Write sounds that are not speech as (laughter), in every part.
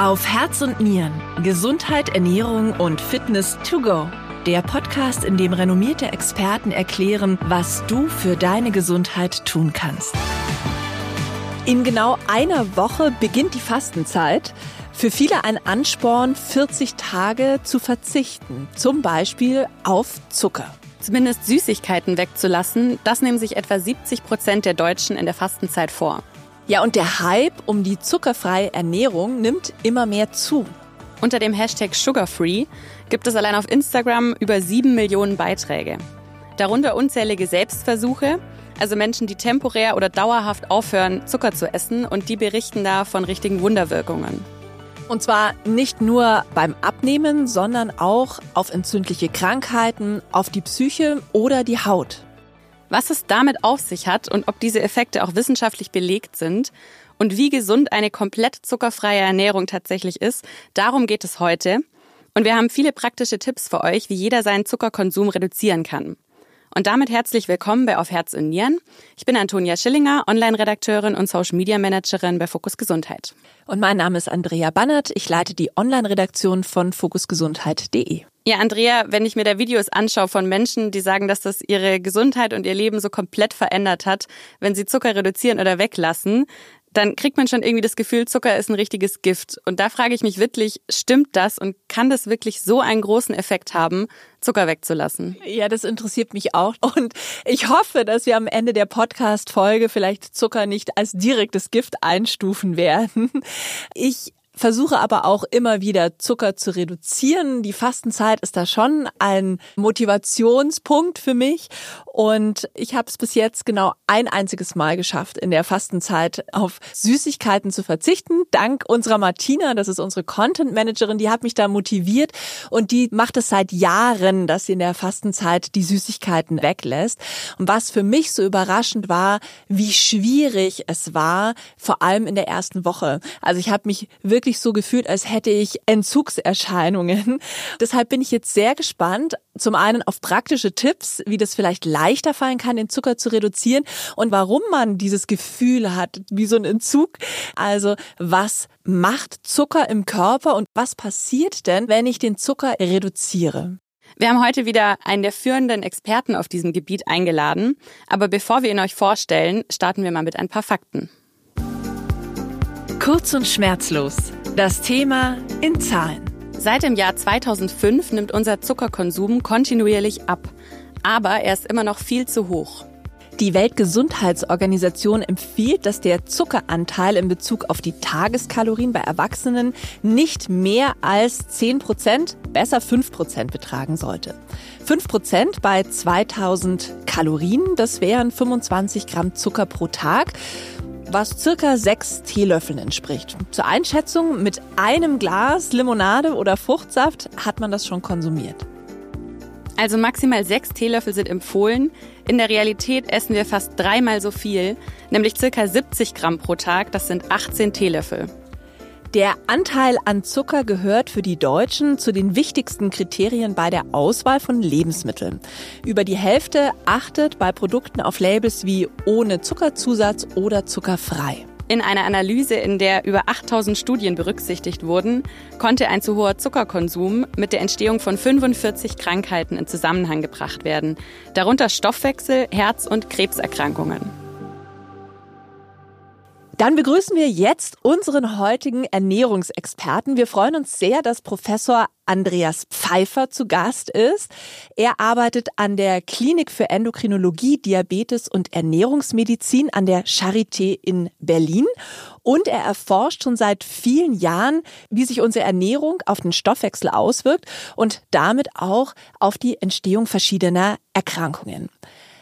Auf Herz und Nieren. Gesundheit, Ernährung und Fitness to go. Der Podcast, in dem renommierte Experten erklären, was du für deine Gesundheit tun kannst. In genau einer Woche beginnt die Fastenzeit. Für viele ein Ansporn, 40 Tage zu verzichten, zum Beispiel auf Zucker. Zumindest Süßigkeiten wegzulassen, das nehmen sich etwa 70 Prozent der Deutschen in der Fastenzeit vor. Ja, und der Hype um die zuckerfreie Ernährung nimmt immer mehr zu. Unter dem Hashtag Sugarfree gibt es allein auf Instagram über sieben Millionen Beiträge. Darunter unzählige Selbstversuche, also Menschen, die temporär oder dauerhaft aufhören, Zucker zu essen und die berichten da von richtigen Wunderwirkungen. Und zwar nicht nur beim Abnehmen, sondern auch auf entzündliche Krankheiten, auf die Psyche oder die Haut. Was es damit auf sich hat und ob diese Effekte auch wissenschaftlich belegt sind und wie gesund eine komplett zuckerfreie Ernährung tatsächlich ist, darum geht es heute. Und wir haben viele praktische Tipps für euch, wie jeder seinen Zuckerkonsum reduzieren kann. Und damit herzlich willkommen bei Auf Herz und Nieren. Ich bin Antonia Schillinger, Online-Redakteurin und Social-Media-Managerin bei Fokus Gesundheit. Und mein Name ist Andrea Bannert. Ich leite die Online-Redaktion von fokusgesundheit.de. Ja, Andrea, wenn ich mir da Videos anschaue von Menschen, die sagen, dass das ihre Gesundheit und ihr Leben so komplett verändert hat, wenn sie Zucker reduzieren oder weglassen, dann kriegt man schon irgendwie das Gefühl, Zucker ist ein richtiges Gift. Und da frage ich mich wirklich, stimmt das und kann das wirklich so einen großen Effekt haben, Zucker wegzulassen? Ja, das interessiert mich auch. Und ich hoffe, dass wir am Ende der Podcast-Folge vielleicht Zucker nicht als direktes Gift einstufen werden. Ich versuche aber auch immer wieder Zucker zu reduzieren. Die Fastenzeit ist da schon ein Motivationspunkt für mich und ich habe es bis jetzt genau ein einziges Mal geschafft, in der Fastenzeit auf Süßigkeiten zu verzichten. Dank unserer Martina, das ist unsere Content Managerin, die hat mich da motiviert und die macht es seit Jahren, dass sie in der Fastenzeit die Süßigkeiten weglässt. Und was für mich so überraschend war, wie schwierig es war, vor allem in der ersten Woche. Also ich habe mich wirklich wirklich so gefühlt, als hätte ich Entzugserscheinungen. (laughs) Deshalb bin ich jetzt sehr gespannt, zum einen auf praktische Tipps, wie das vielleicht leichter fallen kann, den Zucker zu reduzieren und warum man dieses Gefühl hat, wie so ein Entzug. Also was macht Zucker im Körper und was passiert denn, wenn ich den Zucker reduziere? Wir haben heute wieder einen der führenden Experten auf diesem Gebiet eingeladen. Aber bevor wir ihn euch vorstellen, starten wir mal mit ein paar Fakten. Kurz und schmerzlos. Das Thema in Zahlen. Seit dem Jahr 2005 nimmt unser Zuckerkonsum kontinuierlich ab. Aber er ist immer noch viel zu hoch. Die Weltgesundheitsorganisation empfiehlt, dass der Zuckeranteil in Bezug auf die Tageskalorien bei Erwachsenen nicht mehr als 10 Prozent, besser 5 Prozent betragen sollte. 5 Prozent bei 2000 Kalorien, das wären 25 Gramm Zucker pro Tag was circa sechs Teelöffeln entspricht. Zur Einschätzung, mit einem Glas Limonade oder Fruchtsaft hat man das schon konsumiert. Also maximal sechs Teelöffel sind empfohlen. In der Realität essen wir fast dreimal so viel, nämlich circa 70 Gramm pro Tag. Das sind 18 Teelöffel. Der Anteil an Zucker gehört für die Deutschen zu den wichtigsten Kriterien bei der Auswahl von Lebensmitteln. Über die Hälfte achtet bei Produkten auf Labels wie ohne Zuckerzusatz oder zuckerfrei. In einer Analyse, in der über 8000 Studien berücksichtigt wurden, konnte ein zu hoher Zuckerkonsum mit der Entstehung von 45 Krankheiten in Zusammenhang gebracht werden, darunter Stoffwechsel, Herz- und Krebserkrankungen. Dann begrüßen wir jetzt unseren heutigen Ernährungsexperten. Wir freuen uns sehr, dass Professor Andreas Pfeiffer zu Gast ist. Er arbeitet an der Klinik für Endokrinologie, Diabetes und Ernährungsmedizin an der Charité in Berlin. Und er erforscht schon seit vielen Jahren, wie sich unsere Ernährung auf den Stoffwechsel auswirkt und damit auch auf die Entstehung verschiedener Erkrankungen.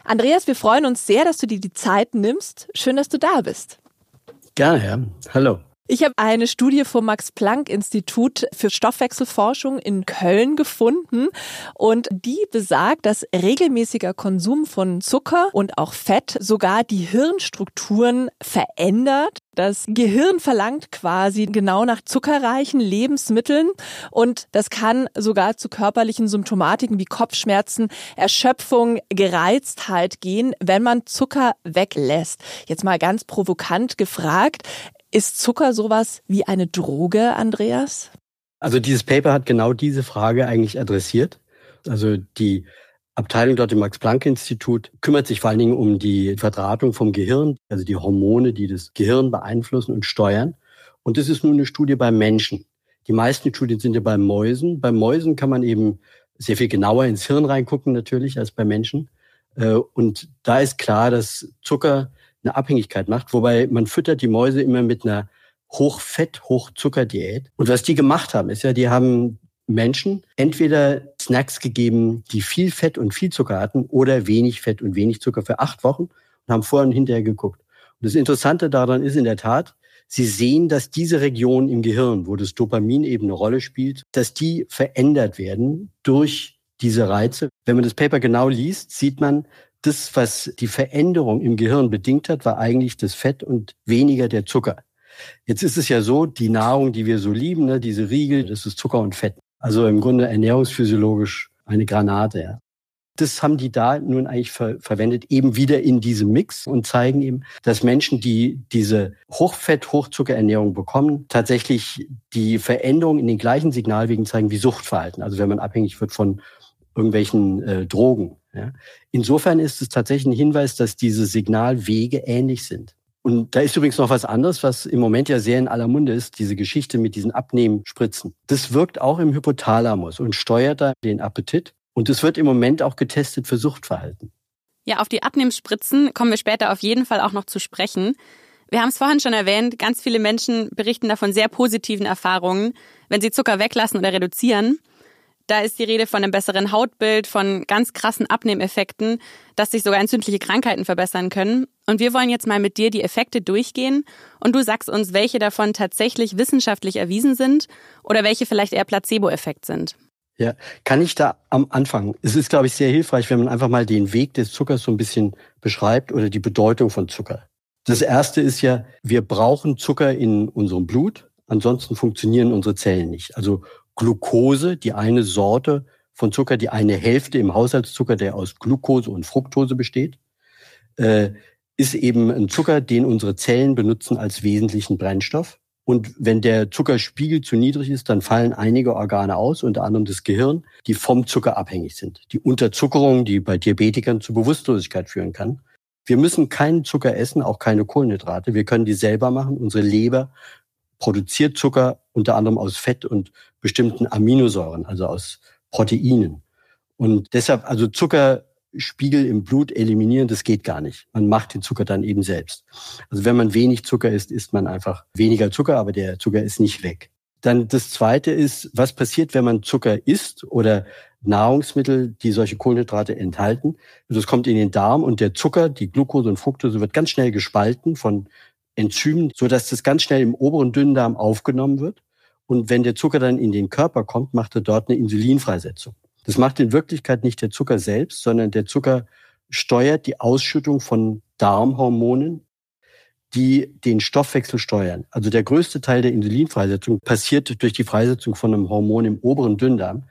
Andreas, wir freuen uns sehr, dass du dir die Zeit nimmst. Schön, dass du da bist. Gerne, ja. Hallo. Ich habe eine Studie vom Max-Planck-Institut für Stoffwechselforschung in Köln gefunden und die besagt, dass regelmäßiger Konsum von Zucker und auch Fett sogar die Hirnstrukturen verändert. Das Gehirn verlangt quasi genau nach zuckerreichen Lebensmitteln und das kann sogar zu körperlichen Symptomatiken wie Kopfschmerzen, Erschöpfung, Gereiztheit gehen, wenn man Zucker weglässt. Jetzt mal ganz provokant gefragt, Ist Zucker sowas wie eine Droge, Andreas? Also dieses Paper hat genau diese Frage eigentlich adressiert. Also die Abteilung dort im Max-Planck-Institut kümmert sich vor allen Dingen um die Verdrahtung vom Gehirn, also die Hormone, die das Gehirn beeinflussen und steuern. Und das ist nun eine Studie beim Menschen. Die meisten Studien sind ja bei Mäusen. Bei Mäusen kann man eben sehr viel genauer ins Hirn reingucken natürlich als bei Menschen. Äh, und da ist klar, dass Zucker eine Abhängigkeit macht, wobei man füttert die Mäuse immer mit einer Hochfett, Hochzuckerdiät. Und was die gemacht haben, ist ja, die haben Menschen entweder Snacks gegeben, die viel Fett und viel Zucker hatten oder wenig Fett und wenig Zucker für acht Wochen und haben vorher und hinterher geguckt. Und das Interessante daran ist in der Tat, Sie sehen, dass diese Region im Gehirn, wo das Dopamin eben eine Rolle spielt, dass die verändert werden durch diese Reize. Wenn man das Paper genau liest, sieht man, das, was die Veränderung im Gehirn bedingt hat, war eigentlich das Fett und weniger der Zucker. Jetzt ist es ja so, die Nahrung, die wir so lieben, ne, diese Riegel, das ist Zucker und Fett. Also im Grunde ernährungsphysiologisch eine Granate. Ja. Das haben die da nun eigentlich ver verwendet, eben wieder in diesem Mix und zeigen eben, dass Menschen, die diese Hochfett, Hochzuckerernährung bekommen, tatsächlich die Veränderung in den gleichen Signalwegen zeigen wie Suchtverhalten. Also wenn man abhängig wird von irgendwelchen äh, Drogen. Ja. Insofern ist es tatsächlich ein Hinweis, dass diese Signalwege ähnlich sind. Und da ist übrigens noch was anderes, was im Moment ja sehr in aller Munde ist, diese Geschichte mit diesen Abnehmspritzen. Das wirkt auch im Hypothalamus und steuert da den Appetit. Und es wird im Moment auch getestet für Suchtverhalten. Ja, auf die Abnehmspritzen kommen wir später auf jeden Fall auch noch zu sprechen. Wir haben es vorhin schon erwähnt, ganz viele Menschen berichten davon sehr positiven Erfahrungen, wenn sie Zucker weglassen oder reduzieren. Da ist die Rede von einem besseren Hautbild, von ganz krassen Abnehmeffekten, dass sich sogar entzündliche Krankheiten verbessern können. Und wir wollen jetzt mal mit dir die Effekte durchgehen und du sagst uns, welche davon tatsächlich wissenschaftlich erwiesen sind oder welche vielleicht eher Placebo-Effekt sind. Ja, kann ich da am Anfang? Es ist, glaube ich, sehr hilfreich, wenn man einfach mal den Weg des Zuckers so ein bisschen beschreibt oder die Bedeutung von Zucker. Das erste ist ja, wir brauchen Zucker in unserem Blut, ansonsten funktionieren unsere Zellen nicht. Also Glucose, die eine Sorte von Zucker, die eine Hälfte im Haushaltszucker, der aus Glucose und Fructose besteht, äh, ist eben ein Zucker, den unsere Zellen benutzen als wesentlichen Brennstoff. Und wenn der Zuckerspiegel zu niedrig ist, dann fallen einige Organe aus, unter anderem das Gehirn, die vom Zucker abhängig sind. Die Unterzuckerung, die bei Diabetikern zu Bewusstlosigkeit führen kann. Wir müssen keinen Zucker essen, auch keine Kohlenhydrate. Wir können die selber machen. Unsere Leber produziert Zucker unter anderem aus Fett und bestimmten Aminosäuren, also aus Proteinen. Und deshalb, also Zucker Spiegel im Blut eliminieren, das geht gar nicht. Man macht den Zucker dann eben selbst. Also wenn man wenig Zucker isst, isst man einfach weniger Zucker, aber der Zucker ist nicht weg. Dann das zweite ist, was passiert, wenn man Zucker isst oder Nahrungsmittel, die solche Kohlenhydrate enthalten. Das kommt in den Darm und der Zucker, die Glucose und Fructose wird ganz schnell gespalten von Enzymen, so dass das ganz schnell im oberen Dünndarm aufgenommen wird. Und wenn der Zucker dann in den Körper kommt, macht er dort eine Insulinfreisetzung. Das macht in Wirklichkeit nicht der Zucker selbst, sondern der Zucker steuert die Ausschüttung von Darmhormonen, die den Stoffwechsel steuern. Also der größte Teil der Insulinfreisetzung passiert durch die Freisetzung von einem Hormon im oberen Dünndarm.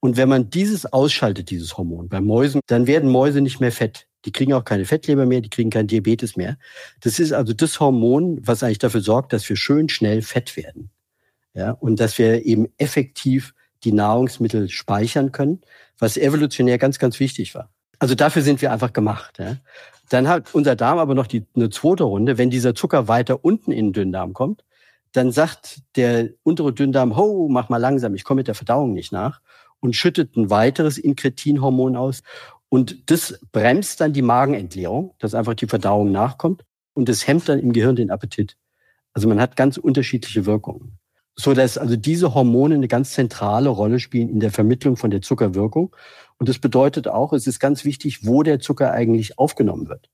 Und wenn man dieses ausschaltet, dieses Hormon bei Mäusen, dann werden Mäuse nicht mehr fett. Die kriegen auch keine Fettleber mehr, die kriegen kein Diabetes mehr. Das ist also das Hormon, was eigentlich dafür sorgt, dass wir schön schnell fett werden. Ja, und dass wir eben effektiv die Nahrungsmittel speichern können, was evolutionär ganz, ganz wichtig war. Also dafür sind wir einfach gemacht. Ja. Dann hat unser Darm aber noch die, eine zweite Runde. Wenn dieser Zucker weiter unten in den Dünndarm kommt, dann sagt der untere Dünndarm, ho, mach mal langsam, ich komme mit der Verdauung nicht nach und schüttet ein weiteres Inkretinhormon aus. Und das bremst dann die Magenentleerung, dass einfach die Verdauung nachkommt und das hemmt dann im Gehirn den Appetit. Also man hat ganz unterschiedliche Wirkungen so dass also diese Hormone eine ganz zentrale Rolle spielen in der Vermittlung von der Zuckerwirkung. Und das bedeutet auch, es ist ganz wichtig, wo der Zucker eigentlich aufgenommen wird.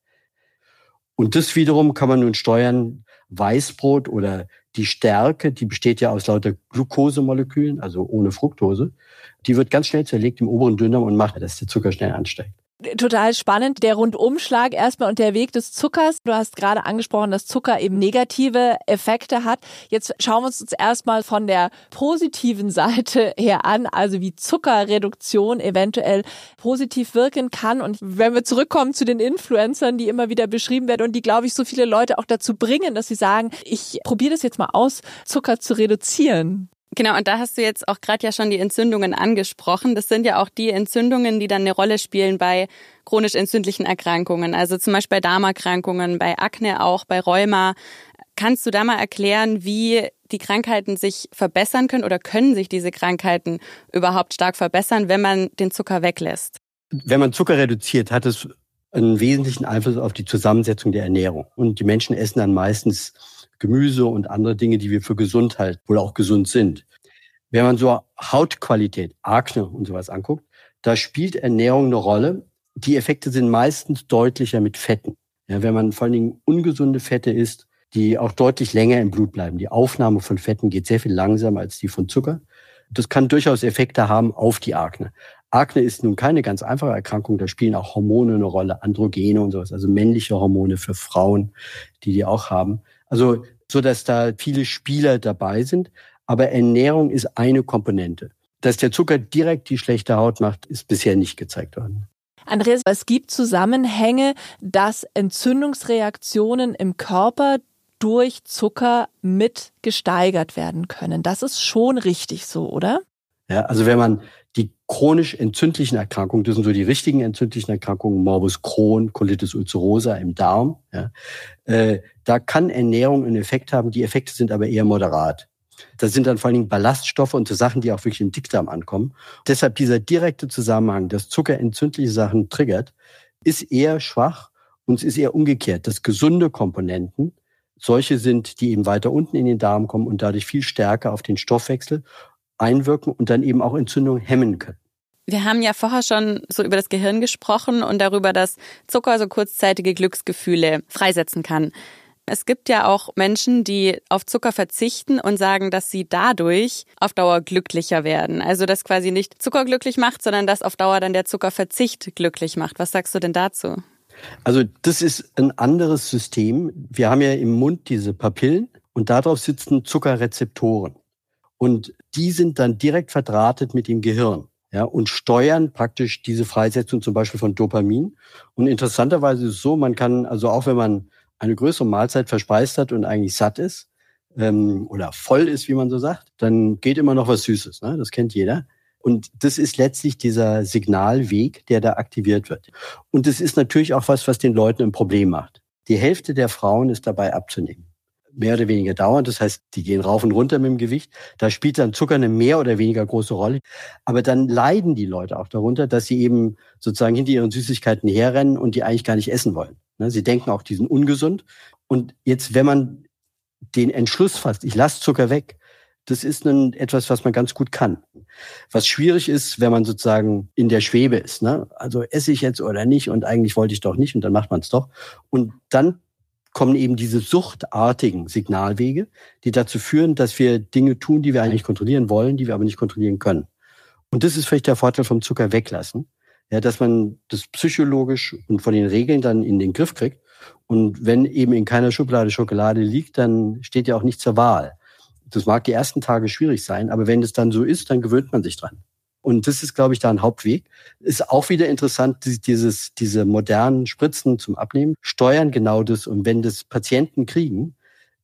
Und das wiederum kann man nun steuern, Weißbrot oder die Stärke, die besteht ja aus lauter Glukosemolekülen, also ohne Fructose, die wird ganz schnell zerlegt im oberen Dünndarm und macht, dass der Zucker schnell ansteigt. Total spannend, der Rundumschlag erstmal und der Weg des Zuckers. Du hast gerade angesprochen, dass Zucker eben negative Effekte hat. Jetzt schauen wir uns jetzt erstmal von der positiven (laughs) Seite her an, also wie Zuckerreduktion eventuell positiv wirken kann. Und wenn wir zurückkommen zu den Influencern, die immer wieder beschrieben werden und die, glaube ich, so viele Leute auch dazu bringen, dass sie sagen, ich probiere das jetzt mal aus, Zucker zu reduzieren. Genau, und da hast du jetzt auch gerade ja schon die Entzündungen angesprochen. Das sind ja auch die Entzündungen, die dann eine Rolle spielen bei chronisch entzündlichen Erkrankungen, also zum Beispiel bei Darmerkrankungen, bei Akne auch, bei Rheuma. Kannst du da mal erklären, wie die Krankheiten sich verbessern können oder können sich diese Krankheiten überhaupt stark verbessern, wenn man den Zucker weglässt? Wenn man Zucker reduziert, hat es einen wesentlichen Einfluss auf die Zusammensetzung der Ernährung. Und die Menschen essen dann meistens Gemüse und andere Dinge, die wir für gesund halten, wohl auch gesund sind. Wenn man so Hautqualität, Akne und sowas anguckt, da spielt Ernährung eine Rolle. Die Effekte sind meistens deutlicher mit Fetten. Ja, wenn man vor allen Dingen ungesunde Fette isst, die auch deutlich länger im Blut bleiben. Die Aufnahme von Fetten geht sehr viel langsamer als die von Zucker. Das kann durchaus Effekte haben auf die Akne. Akne ist nun keine ganz einfache Erkrankung. Da spielen auch Hormone eine Rolle, Androgene und sowas, also männliche Hormone für Frauen, die die auch haben. Also, so dass da viele Spieler dabei sind. Aber Ernährung ist eine Komponente. Dass der Zucker direkt die schlechte Haut macht, ist bisher nicht gezeigt worden. Andreas, es gibt Zusammenhänge, dass Entzündungsreaktionen im Körper durch Zucker mit gesteigert werden können. Das ist schon richtig so, oder? Ja, also wenn man die chronisch entzündlichen Erkrankungen, das sind so die richtigen entzündlichen Erkrankungen, Morbus Crohn, Colitis ulcerosa im Darm, ja, äh, da kann Ernährung einen Effekt haben. Die Effekte sind aber eher moderat. Das sind dann vor allen Dingen Ballaststoffe und so Sachen, die auch wirklich im Dickdarm ankommen. Deshalb dieser direkte Zusammenhang, dass Zucker entzündliche Sachen triggert, ist eher schwach und es ist eher umgekehrt, dass gesunde Komponenten solche sind, die eben weiter unten in den Darm kommen und dadurch viel stärker auf den Stoffwechsel einwirken und dann eben auch Entzündungen hemmen können. Wir haben ja vorher schon so über das Gehirn gesprochen und darüber, dass Zucker so kurzzeitige Glücksgefühle freisetzen kann. Es gibt ja auch Menschen, die auf Zucker verzichten und sagen, dass sie dadurch auf Dauer glücklicher werden. Also dass quasi nicht Zucker glücklich macht, sondern dass auf Dauer dann der Zuckerverzicht glücklich macht. Was sagst du denn dazu? Also das ist ein anderes System. Wir haben ja im Mund diese Papillen und darauf sitzen Zuckerrezeptoren. Und die sind dann direkt verdrahtet mit dem Gehirn. Ja, und steuern praktisch diese Freisetzung zum Beispiel von Dopamin. Und interessanterweise ist es so, man kann, also auch wenn man eine größere Mahlzeit verspeist hat und eigentlich satt ist, ähm, oder voll ist, wie man so sagt, dann geht immer noch was Süßes. Ne? Das kennt jeder. Und das ist letztlich dieser Signalweg, der da aktiviert wird. Und das ist natürlich auch was, was den Leuten ein Problem macht. Die Hälfte der Frauen ist dabei abzunehmen mehr oder weniger dauernd. Das heißt, die gehen rauf und runter mit dem Gewicht. Da spielt dann Zucker eine mehr oder weniger große Rolle. Aber dann leiden die Leute auch darunter, dass sie eben sozusagen hinter ihren Süßigkeiten herrennen und die eigentlich gar nicht essen wollen. Ne, sie denken auch, die sind ungesund. Und jetzt, wenn man den Entschluss fasst, ich lasse Zucker weg, das ist nun etwas, was man ganz gut kann. Was schwierig ist, wenn man sozusagen in der Schwebe ist. Ne? Also esse ich jetzt oder nicht und eigentlich wollte ich doch nicht und dann macht man es doch. Und dann kommen eben diese suchtartigen Signalwege, die dazu führen, dass wir Dinge tun, die wir eigentlich kontrollieren wollen, die wir aber nicht kontrollieren können. Und das ist vielleicht der Vorteil vom Zucker weglassen, ja, dass man das psychologisch und von den Regeln dann in den Griff kriegt. Und wenn eben in keiner Schublade Schokolade liegt, dann steht ja auch nicht zur Wahl. Das mag die ersten Tage schwierig sein, aber wenn es dann so ist, dann gewöhnt man sich dran. Und das ist, glaube ich, da ein Hauptweg. Ist auch wieder interessant, dieses, diese modernen Spritzen zum Abnehmen steuern genau das. Und wenn das Patienten kriegen,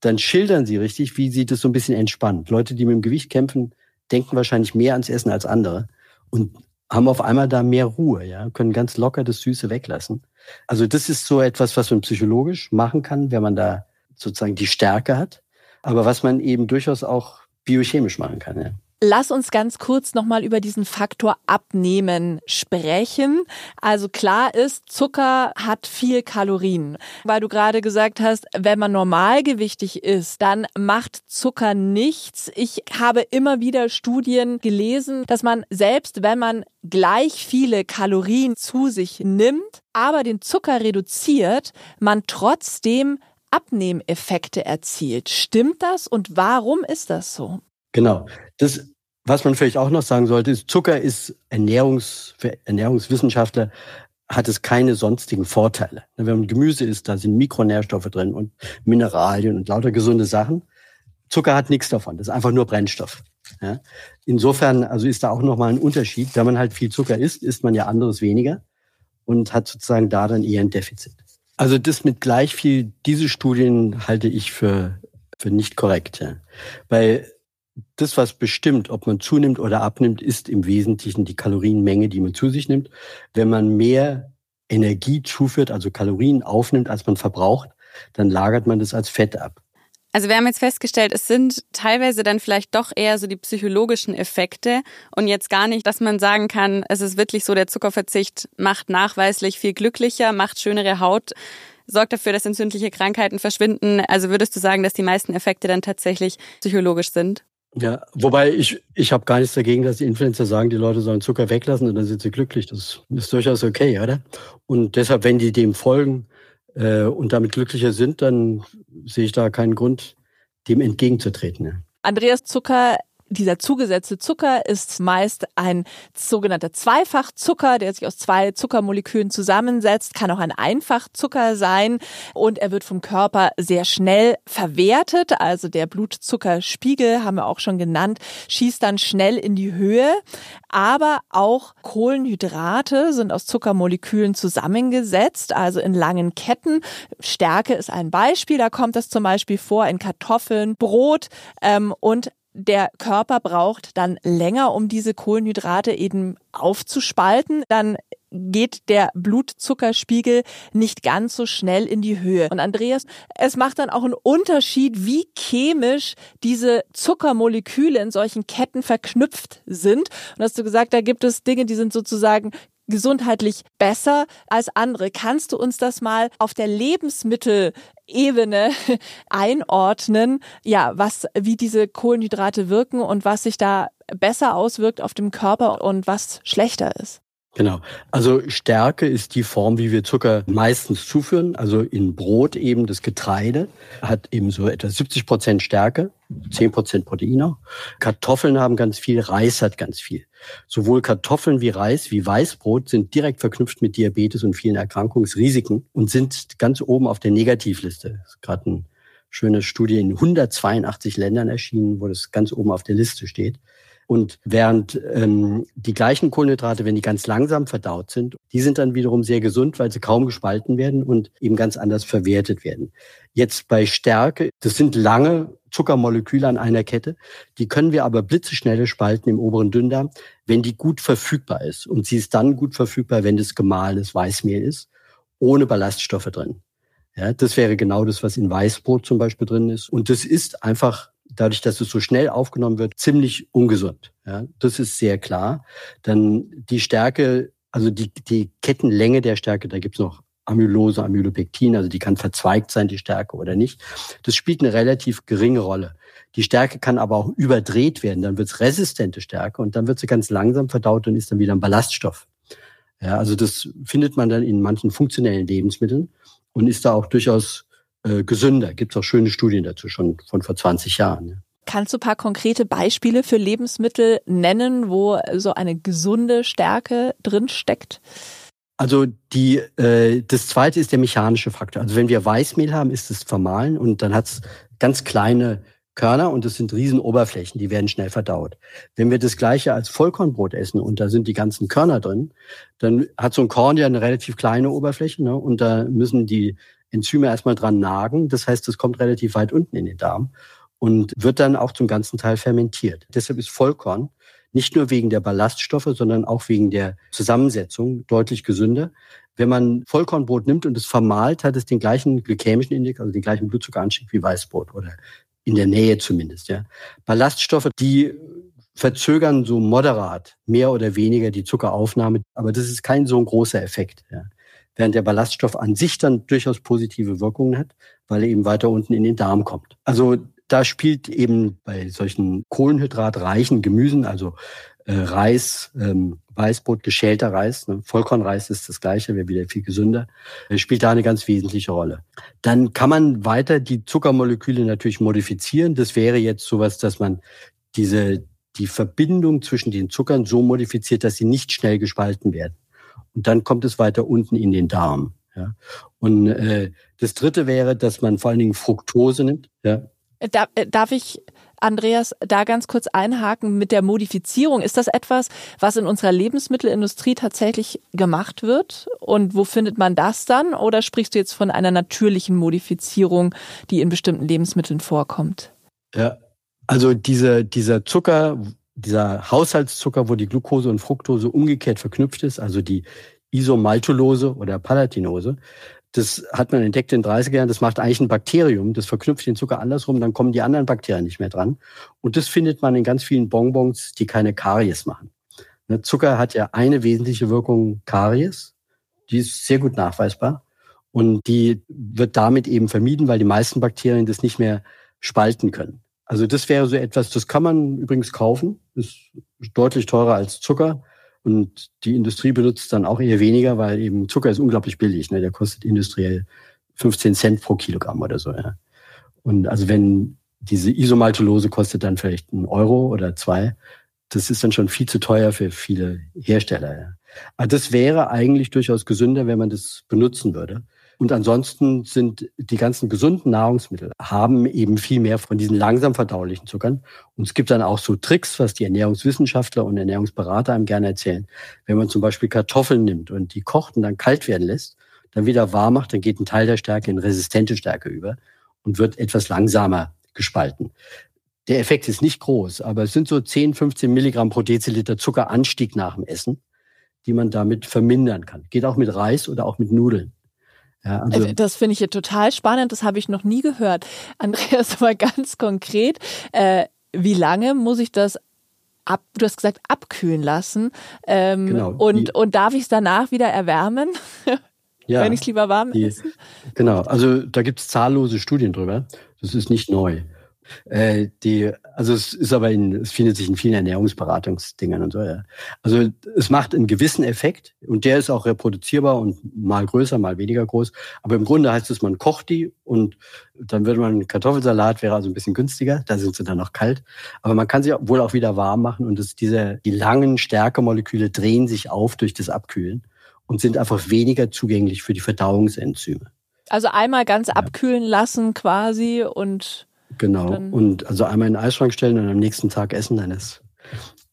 dann schildern sie richtig, wie sie das so ein bisschen entspannt. Leute, die mit dem Gewicht kämpfen, denken wahrscheinlich mehr ans Essen als andere und haben auf einmal da mehr Ruhe, ja, können ganz locker das Süße weglassen. Also das ist so etwas, was man psychologisch machen kann, wenn man da sozusagen die Stärke hat, aber was man eben durchaus auch biochemisch machen kann. Ja. Lass uns ganz kurz nochmal über diesen Faktor Abnehmen sprechen. Also klar ist, Zucker hat viel Kalorien. Weil du gerade gesagt hast, wenn man normalgewichtig ist, dann macht Zucker nichts. Ich habe immer wieder Studien gelesen, dass man selbst wenn man gleich viele Kalorien zu sich nimmt, aber den Zucker reduziert, man trotzdem Abnehmeffekte erzielt. Stimmt das und warum ist das so? Genau. Das was man vielleicht auch noch sagen sollte, ist, Zucker ist Ernährungs, für Ernährungswissenschaftler hat es keine sonstigen Vorteile. Wenn man Gemüse isst, da sind Mikronährstoffe drin und Mineralien und lauter gesunde Sachen. Zucker hat nichts davon. Das ist einfach nur Brennstoff. Ja? Insofern, also ist da auch nochmal ein Unterschied. Wenn man halt viel Zucker isst, isst man ja anderes weniger und hat sozusagen da dann eher ein Defizit. Also das mit gleich viel, diese Studien halte ich für, für nicht korrekt. Ja. Weil das, was bestimmt, ob man zunimmt oder abnimmt, ist im Wesentlichen die Kalorienmenge, die man zu sich nimmt. Wenn man mehr Energie zuführt, also Kalorien aufnimmt, als man verbraucht, dann lagert man das als Fett ab. Also wir haben jetzt festgestellt, es sind teilweise dann vielleicht doch eher so die psychologischen Effekte und jetzt gar nicht, dass man sagen kann, es ist wirklich so, der Zuckerverzicht macht nachweislich viel glücklicher, macht schönere Haut, sorgt dafür, dass entzündliche Krankheiten verschwinden. Also würdest du sagen, dass die meisten Effekte dann tatsächlich psychologisch sind? Ja, wobei ich, ich habe gar nichts dagegen, dass die Influencer sagen, die Leute sollen Zucker weglassen und dann sind sie glücklich. Das ist durchaus okay, oder? Und deshalb, wenn die dem folgen, äh, und damit glücklicher sind, dann sehe ich da keinen Grund, dem entgegenzutreten. Ja. Andreas Zucker dieser zugesetzte Zucker ist meist ein sogenannter Zweifachzucker, der sich aus zwei Zuckermolekülen zusammensetzt, kann auch ein Einfachzucker sein und er wird vom Körper sehr schnell verwertet. Also der Blutzuckerspiegel, haben wir auch schon genannt, schießt dann schnell in die Höhe. Aber auch Kohlenhydrate sind aus Zuckermolekülen zusammengesetzt, also in langen Ketten. Stärke ist ein Beispiel, da kommt das zum Beispiel vor in Kartoffeln, Brot ähm, und der Körper braucht dann länger, um diese Kohlenhydrate eben aufzuspalten. Dann geht der Blutzuckerspiegel nicht ganz so schnell in die Höhe. Und Andreas, es macht dann auch einen Unterschied, wie chemisch diese Zuckermoleküle in solchen Ketten verknüpft sind. Und hast du gesagt, da gibt es Dinge, die sind sozusagen gesundheitlich besser als andere. Kannst du uns das mal auf der Lebensmittelebene (laughs) einordnen? Ja, was, wie diese Kohlenhydrate wirken und was sich da besser auswirkt auf dem Körper und was schlechter ist? Genau. Also Stärke ist die Form, wie wir Zucker meistens zuführen. Also in Brot eben das Getreide hat eben so etwa 70 Prozent Stärke, 10 Prozent Proteine. Kartoffeln haben ganz viel, Reis hat ganz viel. Sowohl Kartoffeln wie Reis wie Weißbrot sind direkt verknüpft mit Diabetes und vielen Erkrankungsrisiken und sind ganz oben auf der Negativliste. Das ist gerade eine schöne Studie in 182 Ländern erschienen, wo das ganz oben auf der Liste steht. Und während ähm, die gleichen Kohlenhydrate, wenn die ganz langsam verdaut sind, die sind dann wiederum sehr gesund, weil sie kaum gespalten werden und eben ganz anders verwertet werden. Jetzt bei Stärke, das sind lange Zuckermoleküle an einer Kette, die können wir aber blitzeschnelle spalten im oberen Dünndarm, wenn die gut verfügbar ist. Und sie ist dann gut verfügbar, wenn das gemahlenes Weißmehl ist, ohne Ballaststoffe drin. Ja, das wäre genau das, was in Weißbrot zum Beispiel drin ist. Und das ist einfach dadurch, dass es so schnell aufgenommen wird, ziemlich ungesund. Ja, das ist sehr klar. Dann die Stärke, also die, die Kettenlänge der Stärke, da gibt's noch Amylose, Amylopektin, also die kann verzweigt sein, die Stärke oder nicht. Das spielt eine relativ geringe Rolle. Die Stärke kann aber auch überdreht werden, dann wird's resistente Stärke und dann wird sie ganz langsam verdaut und ist dann wieder ein Ballaststoff. Ja, also das findet man dann in manchen funktionellen Lebensmitteln und ist da auch durchaus äh, gesünder. Gibt es auch schöne Studien dazu, schon von vor 20 Jahren. Ja. Kannst du ein paar konkrete Beispiele für Lebensmittel nennen, wo so eine gesunde Stärke drin steckt? Also die, äh, das zweite ist der mechanische Faktor. Also wenn wir Weißmehl haben, ist es vermahlen und dann hat es ganz kleine Körner und das sind Riesenoberflächen, die werden schnell verdaut. Wenn wir das gleiche als Vollkornbrot essen und da sind die ganzen Körner drin, dann hat so ein Korn ja eine relativ kleine Oberfläche ne? und da müssen die Enzyme erstmal dran nagen. Das heißt, es kommt relativ weit unten in den Darm und wird dann auch zum ganzen Teil fermentiert. Deshalb ist Vollkorn nicht nur wegen der Ballaststoffe, sondern auch wegen der Zusammensetzung deutlich gesünder. Wenn man Vollkornbrot nimmt und es vermahlt, hat es den gleichen glykämischen Index, also den gleichen Blutzuckeranstieg wie Weißbrot oder in der Nähe zumindest. Ja. Ballaststoffe, die verzögern so moderat mehr oder weniger die Zuckeraufnahme, aber das ist kein so ein großer Effekt. Ja während der Ballaststoff an sich dann durchaus positive Wirkungen hat, weil er eben weiter unten in den Darm kommt. Also da spielt eben bei solchen kohlenhydratreichen Gemüsen, also äh, Reis, ähm, Weißbrot, geschälter Reis, ne? Vollkornreis ist das gleiche, wäre wieder viel gesünder, äh, spielt da eine ganz wesentliche Rolle. Dann kann man weiter die Zuckermoleküle natürlich modifizieren. Das wäre jetzt sowas, dass man diese die Verbindung zwischen den Zuckern so modifiziert, dass sie nicht schnell gespalten werden. Und dann kommt es weiter unten in den Darm. Ja. Und äh, das Dritte wäre, dass man vor allen Dingen Fructose nimmt. Ja. Darf, äh, darf ich Andreas, da ganz kurz einhaken mit der Modifizierung. Ist das etwas, was in unserer Lebensmittelindustrie tatsächlich gemacht wird? Und wo findet man das dann? Oder sprichst du jetzt von einer natürlichen Modifizierung, die in bestimmten Lebensmitteln vorkommt? Ja, also diese, dieser Zucker, dieser Haushaltszucker, wo die Glucose und Fructose umgekehrt verknüpft ist, also die Isomaltulose oder Palatinose, das hat man entdeckt in den 30er Jahren, das macht eigentlich ein Bakterium, das verknüpft den Zucker andersrum, dann kommen die anderen Bakterien nicht mehr dran. Und das findet man in ganz vielen Bonbons, die keine Karies machen. Ne, Zucker hat ja eine wesentliche Wirkung, Karies. Die ist sehr gut nachweisbar. Und die wird damit eben vermieden, weil die meisten Bakterien das nicht mehr spalten können. Also das wäre so etwas, das kann man übrigens kaufen, ist deutlich teurer als Zucker. Und die Industrie benutzt dann auch eher weniger, weil eben Zucker ist unglaublich billig. Ne? Der kostet industriell 15 Cent pro Kilogramm oder so. Ja. Und also wenn diese Isomaltulose kostet dann vielleicht einen Euro oder zwei, das ist dann schon viel zu teuer für viele Hersteller. Ja. Aber das wäre eigentlich durchaus gesünder, wenn man das benutzen würde. Und ansonsten sind die ganzen gesunden Nahrungsmittel haben eben viel mehr von diesen langsam verdaulichen Zuckern. Und es gibt dann auch so Tricks, was die Ernährungswissenschaftler und Ernährungsberater einem gerne erzählen. Wenn man zum Beispiel Kartoffeln nimmt und die kocht und dann kalt werden lässt, dann wieder warm macht, dann geht ein Teil der Stärke in resistente Stärke über und wird etwas langsamer gespalten. Der Effekt ist nicht groß, aber es sind so 10, 15 Milligramm pro Deziliter Zuckeranstieg nach dem Essen, die man damit vermindern kann. Geht auch mit Reis oder auch mit Nudeln. Ja, also äh, das finde ich ja total spannend, das habe ich noch nie gehört. (laughs) Andreas, mal ganz konkret, äh, wie lange muss ich das ab, du hast gesagt, abkühlen lassen? Ähm, genau. Und, und darf ich es danach wieder erwärmen? (laughs) Ja, wenn ich es lieber warm die, essen? Genau, also da gibt es zahllose Studien drüber. Das ist nicht neu. Äh, die, also es ist aber in, es findet sich in vielen Ernährungsberatungsdingern und so. Ja. Also es macht einen gewissen Effekt und der ist auch reproduzierbar und mal größer, mal weniger groß. Aber im Grunde heißt es, man kocht die und dann würde man Kartoffelsalat wäre also ein bisschen günstiger. Da sind sie dann noch kalt. Aber man kann sie wohl auch wieder warm machen und das, diese, die langen Stärkemoleküle drehen sich auf durch das Abkühlen und sind einfach weniger zugänglich für die Verdauungsenzyme. Also einmal ganz ja. abkühlen lassen quasi und Genau. Dann und also einmal in den Eisschrank stellen und am nächsten Tag essen, dann ist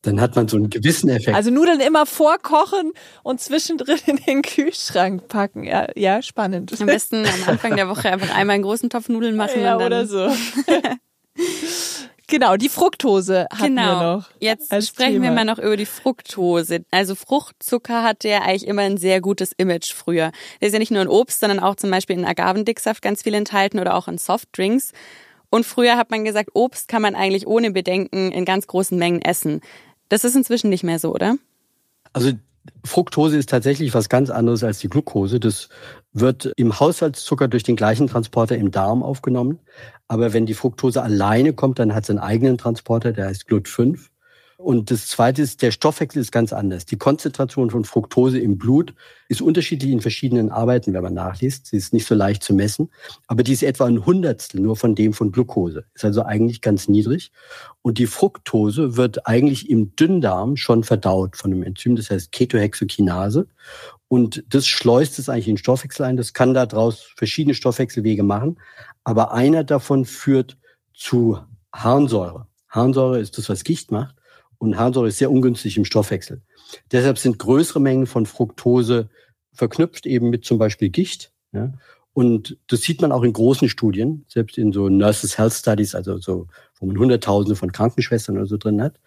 dann hat man so einen gewissen Effekt. Also Nudeln immer vorkochen und zwischendrin in den Kühlschrank packen. Ja, ja spannend. Am besten am Anfang der Woche einfach einmal einen großen Topf Nudeln machen. Ja, und dann oder so. (laughs) Genau, die Fructose hatten genau. wir noch. Jetzt sprechen Thema. wir mal noch über die Fructose. Also Fruchtzucker hatte ja eigentlich immer ein sehr gutes Image früher. Der ist ja nicht nur in Obst, sondern auch zum Beispiel in Agavendicksaft ganz viel enthalten oder auch in Softdrinks. Und früher hat man gesagt, Obst kann man eigentlich ohne Bedenken in ganz großen Mengen essen. Das ist inzwischen nicht mehr so, oder? Also Fructose ist tatsächlich was ganz anderes als die Glucose. Das wird im Haushaltszucker durch den gleichen Transporter im Darm aufgenommen. Aber wenn die Fructose alleine kommt, dann hat es einen eigenen Transporter, der heißt GLUT5. Und das Zweite ist, der Stoffwechsel ist ganz anders. Die Konzentration von Fructose im Blut ist unterschiedlich in verschiedenen Arbeiten, wenn man nachliest. Sie ist nicht so leicht zu messen, aber die ist etwa ein Hundertstel nur von dem von Glucose. Ist also eigentlich ganz niedrig. Und die Fructose wird eigentlich im Dünndarm schon verdaut von einem Enzym, das heißt Ketohexokinase. Und das schleust es eigentlich in den Stoffwechsel ein. Das kann daraus verschiedene Stoffwechselwege machen. Aber einer davon führt zu Harnsäure. Harnsäure ist das, was Gicht macht. Und Harnsäure ist sehr ungünstig im Stoffwechsel. Deshalb sind größere Mengen von Fructose verknüpft eben mit zum Beispiel Gicht. Ja. Und das sieht man auch in großen Studien, selbst in so Nurses Health Studies, also so, wo man Hunderttausende von Krankenschwestern oder so drin hat.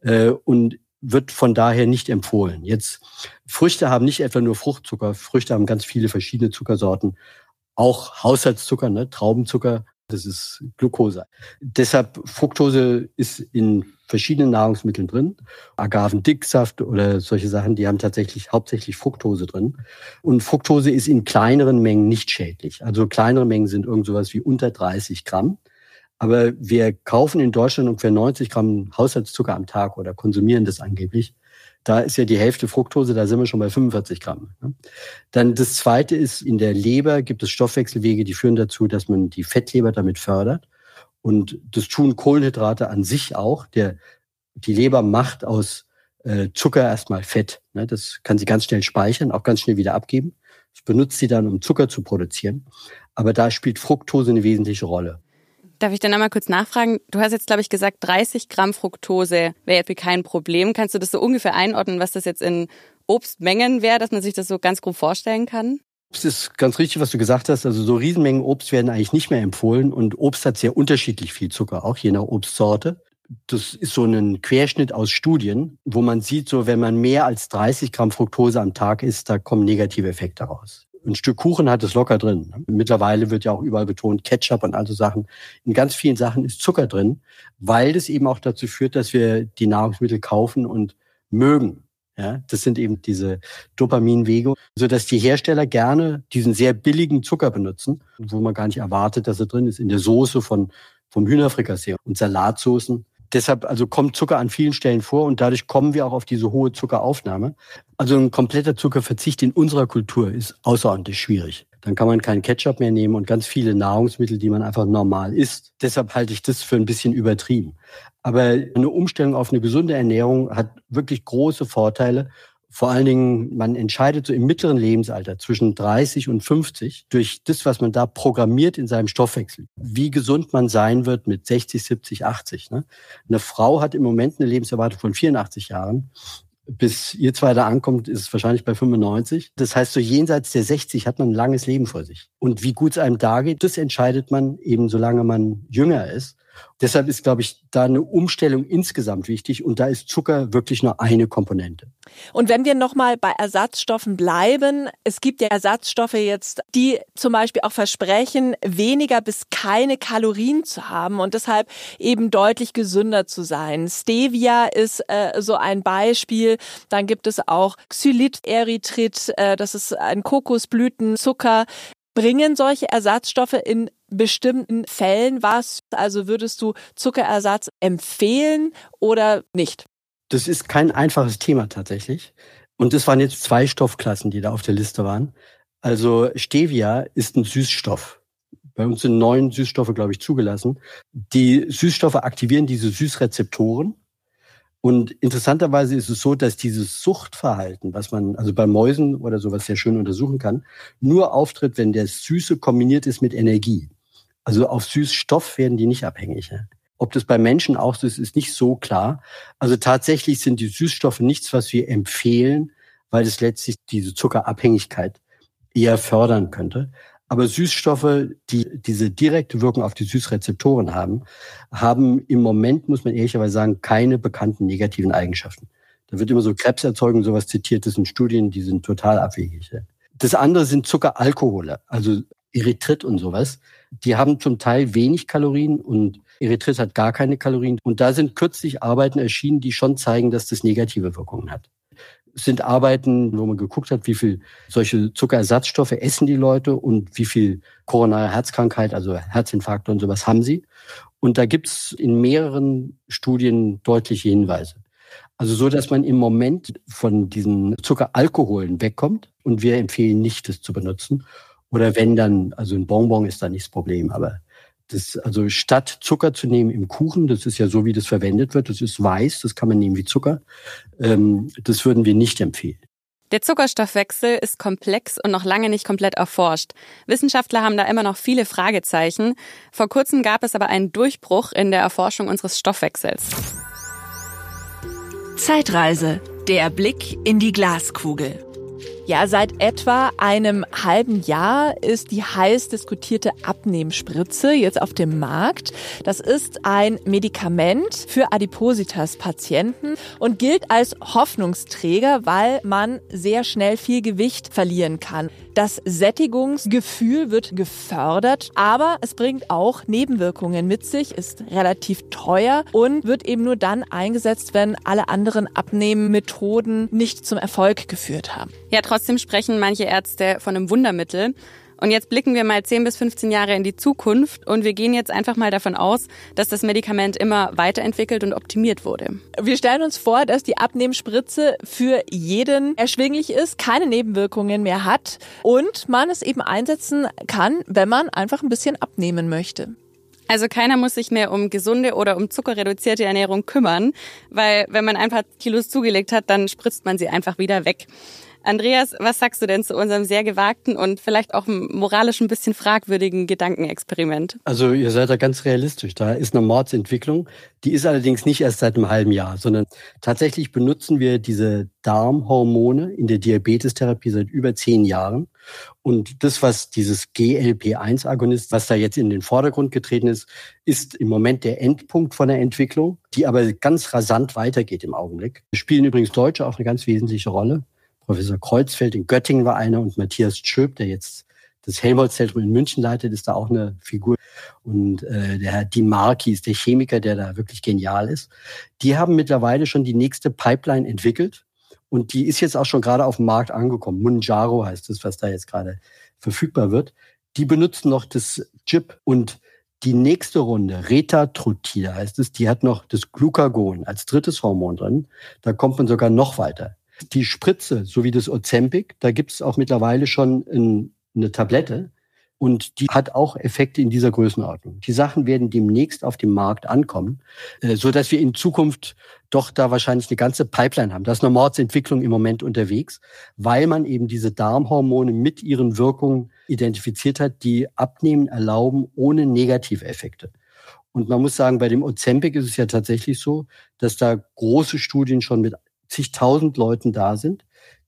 Äh, und wird von daher nicht empfohlen. Jetzt, Früchte haben nicht etwa nur Fruchtzucker, Früchte haben ganz viele verschiedene Zuckersorten, auch Haushaltszucker, ne, Traubenzucker das ist Glucose. Deshalb Fructose ist in verschiedenen Nahrungsmitteln drin. Agavendicksaft oder solche Sachen, die haben tatsächlich hauptsächlich Fructose drin. Und Fructose ist in kleineren Mengen nicht schädlich. Also kleinere Mengen sind irgend sowas wie unter 30 Gramm. Aber wir kaufen in Deutschland ungefähr 90 Gramm Haushaltszucker am Tag oder konsumieren das angeblich. Da ist ja die Hälfte Fructose, da sind wir schon bei 45 Gramm. Dann das zweite ist, in der Leber gibt es Stoffwechselwege, die führen dazu, dass man die Fettleber damit fördert. Und das tun Kohlenhydrate an sich auch. Der, die Leber macht aus äh, Zucker erstmal Fett. Ne? Das kann sie ganz schnell speichern, auch ganz schnell wieder abgeben. Das benutzt sie dann, um Zucker zu produzieren. Aber da spielt Fructose eine wesentliche Rolle. Darf ich dann einmal kurz nachfragen? Du hast jetzt, glaube ich, gesagt, 30 Gramm Fructose wäre jetzt kein Problem. Kannst du das so ungefähr einordnen, was das jetzt in Obstmengen wäre, dass man sich das so ganz grob vorstellen kann? Obst ist ganz richtig, was du gesagt hast. Also so Riesenmengen Obst werden eigentlich nicht mehr empfohlen und Obst hat sehr unterschiedlich viel Zucker, auch je nach Obstsorte. Das ist so ein Querschnitt aus Studien, wo man sieht, so wenn man mehr als 30 Gramm Fructose am Tag isst, da kommen negative Effekte raus. Ein Stück Kuchen hat es locker drin. Mittlerweile wird ja auch überall betont, Ketchup und all so Sachen. In ganz vielen Sachen ist Zucker drin, weil das eben auch dazu führt, dass wir die Nahrungsmittel kaufen und mögen. Ja, das sind eben diese Dopaminwege, so dass die Hersteller gerne diesen sehr billigen Zucker benutzen, wo man gar nicht erwartet, dass er drin ist in der Soße von vom Hühnerfrikassee und Salatsoßen. Deshalb also kommt Zucker an vielen Stellen vor und dadurch kommen wir auch auf diese hohe Zuckeraufnahme. Also ein kompletter Zuckerverzicht in unserer Kultur ist außerordentlich schwierig. Dann kann man keinen Ketchup mehr nehmen und ganz viele Nahrungsmittel, die man einfach normal isst. Deshalb halte ich das für ein bisschen übertrieben. Aber eine Umstellung auf eine gesunde Ernährung hat wirklich große Vorteile. Vor allen Dingen, man entscheidet so im mittleren Lebensalter zwischen 30 und 50 durch das, was man da programmiert in seinem Stoffwechsel. Wie gesund man sein wird mit 60, 70, 80. Ne? Eine Frau hat im Moment eine Lebenserwartung von 84 Jahren bis ihr zweiter ankommt, ist es wahrscheinlich bei 95. Das heißt, so jenseits der 60 hat man ein langes Leben vor sich. Und wie gut es einem da geht, das entscheidet man eben, solange man jünger ist. Deshalb ist, glaube ich, da eine Umstellung insgesamt wichtig und da ist Zucker wirklich nur eine Komponente. Und wenn wir nochmal bei Ersatzstoffen bleiben, es gibt ja Ersatzstoffe jetzt, die zum Beispiel auch versprechen, weniger bis keine Kalorien zu haben und deshalb eben deutlich gesünder zu sein. Stevia ist äh, so ein Beispiel. Dann gibt es auch Xylit, Erythrit, äh, das ist ein Kokosblütenzucker. Bringen solche Ersatzstoffe in bestimmten Fällen was? Also würdest du Zuckerersatz empfehlen oder nicht? Das ist kein einfaches Thema tatsächlich. Und das waren jetzt zwei Stoffklassen, die da auf der Liste waren. Also Stevia ist ein Süßstoff. Bei uns sind neun Süßstoffe, glaube ich, zugelassen. Die Süßstoffe aktivieren diese Süßrezeptoren und interessanterweise ist es so, dass dieses Suchtverhalten, was man also bei Mäusen oder sowas sehr schön untersuchen kann, nur auftritt, wenn der Süße kombiniert ist mit Energie. Also auf Süßstoff werden die nicht abhängig. Ne? Ob das bei Menschen auch so ist, ist nicht so klar. Also tatsächlich sind die Süßstoffe nichts, was wir empfehlen, weil es letztlich diese Zuckerabhängigkeit eher fördern könnte. Aber Süßstoffe, die diese direkte Wirkung auf die Süßrezeptoren haben, haben im Moment, muss man ehrlicherweise sagen, keine bekannten negativen Eigenschaften. Da wird immer so Krebserzeugung, sowas zitiert, das sind Studien, die sind total abwegig. Das andere sind Zuckeralkohole, also Erythrit und sowas. Die haben zum Teil wenig Kalorien und Erythrit hat gar keine Kalorien. Und da sind kürzlich Arbeiten erschienen, die schon zeigen, dass das negative Wirkungen hat sind Arbeiten, wo man geguckt hat, wie viel solche Zuckerersatzstoffe essen die Leute und wie viel koronare Herzkrankheit, also Herzinfarkte und sowas haben sie. Und da gibt's in mehreren Studien deutliche Hinweise. Also so, dass man im Moment von diesen Zuckeralkoholen wegkommt und wir empfehlen nicht, das zu benutzen. Oder wenn dann, also ein Bonbon ist da nicht das Problem, aber das, also statt Zucker zu nehmen im Kuchen, das ist ja so, wie das verwendet wird, das ist weiß, das kann man nehmen wie Zucker, ähm, das würden wir nicht empfehlen. Der Zuckerstoffwechsel ist komplex und noch lange nicht komplett erforscht. Wissenschaftler haben da immer noch viele Fragezeichen. Vor kurzem gab es aber einen Durchbruch in der Erforschung unseres Stoffwechsels. Zeitreise. Der Blick in die Glaskugel. Ja, seit etwa einem halben Jahr ist die heiß diskutierte Abnehmspritze jetzt auf dem Markt. Das ist ein Medikament für Adipositas-Patienten und gilt als Hoffnungsträger, weil man sehr schnell viel Gewicht verlieren kann. Das Sättigungsgefühl wird gefördert, aber es bringt auch Nebenwirkungen mit sich, ist relativ teuer und wird eben nur dann eingesetzt, wenn alle anderen Abnehmmethoden nicht zum Erfolg geführt haben. Ja, trotzdem sprechen manche Ärzte von einem Wundermittel. Und jetzt blicken wir mal 10 bis 15 Jahre in die Zukunft und wir gehen jetzt einfach mal davon aus, dass das Medikament immer weiterentwickelt und optimiert wurde. Wir stellen uns vor, dass die Abnehmspritze für jeden erschwinglich ist, keine Nebenwirkungen mehr hat und man es eben einsetzen kann, wenn man einfach ein bisschen abnehmen möchte. Also keiner muss sich mehr um gesunde oder um zuckerreduzierte Ernährung kümmern, weil wenn man ein paar Kilos zugelegt hat, dann spritzt man sie einfach wieder weg. Andreas, was sagst du denn zu unserem sehr gewagten und vielleicht auch moralisch ein bisschen fragwürdigen Gedankenexperiment? Also ihr seid da ganz realistisch. Da ist eine Mordsentwicklung. Die ist allerdings nicht erst seit einem halben Jahr, sondern tatsächlich benutzen wir diese Darmhormone in der Diabetestherapie seit über zehn Jahren. Und das, was dieses GLP-1-Agonist, was da jetzt in den Vordergrund getreten ist, ist im Moment der Endpunkt von der Entwicklung, die aber ganz rasant weitergeht im Augenblick. Spielen übrigens Deutsche auch eine ganz wesentliche Rolle. Professor Kreuzfeld in Göttingen war einer und Matthias Schöp, der jetzt das Helmholtz-Zentrum in München leitet, ist da auch eine Figur. Und äh, der Herr Di Marchi ist der Chemiker, der da wirklich genial ist. Die haben mittlerweile schon die nächste Pipeline entwickelt und die ist jetzt auch schon gerade auf dem Markt angekommen. Munjaro heißt es, was da jetzt gerade verfügbar wird. Die benutzen noch das Chip und die nächste Runde, Retatrutide heißt es, die hat noch das Glucagon als drittes Hormon drin. Da kommt man sogar noch weiter. Die Spritze, so wie das Ozempic, da gibt es auch mittlerweile schon ein, eine Tablette und die hat auch Effekte in dieser Größenordnung. Die Sachen werden demnächst auf dem Markt ankommen, äh, so dass wir in Zukunft doch da wahrscheinlich eine ganze Pipeline haben. Da ist eine Mordsentwicklung im Moment unterwegs, weil man eben diese Darmhormone mit ihren Wirkungen identifiziert hat, die Abnehmen erlauben ohne Negativeffekte. Und man muss sagen, bei dem Ozempic ist es ja tatsächlich so, dass da große Studien schon mit zigtausend Leuten da sind,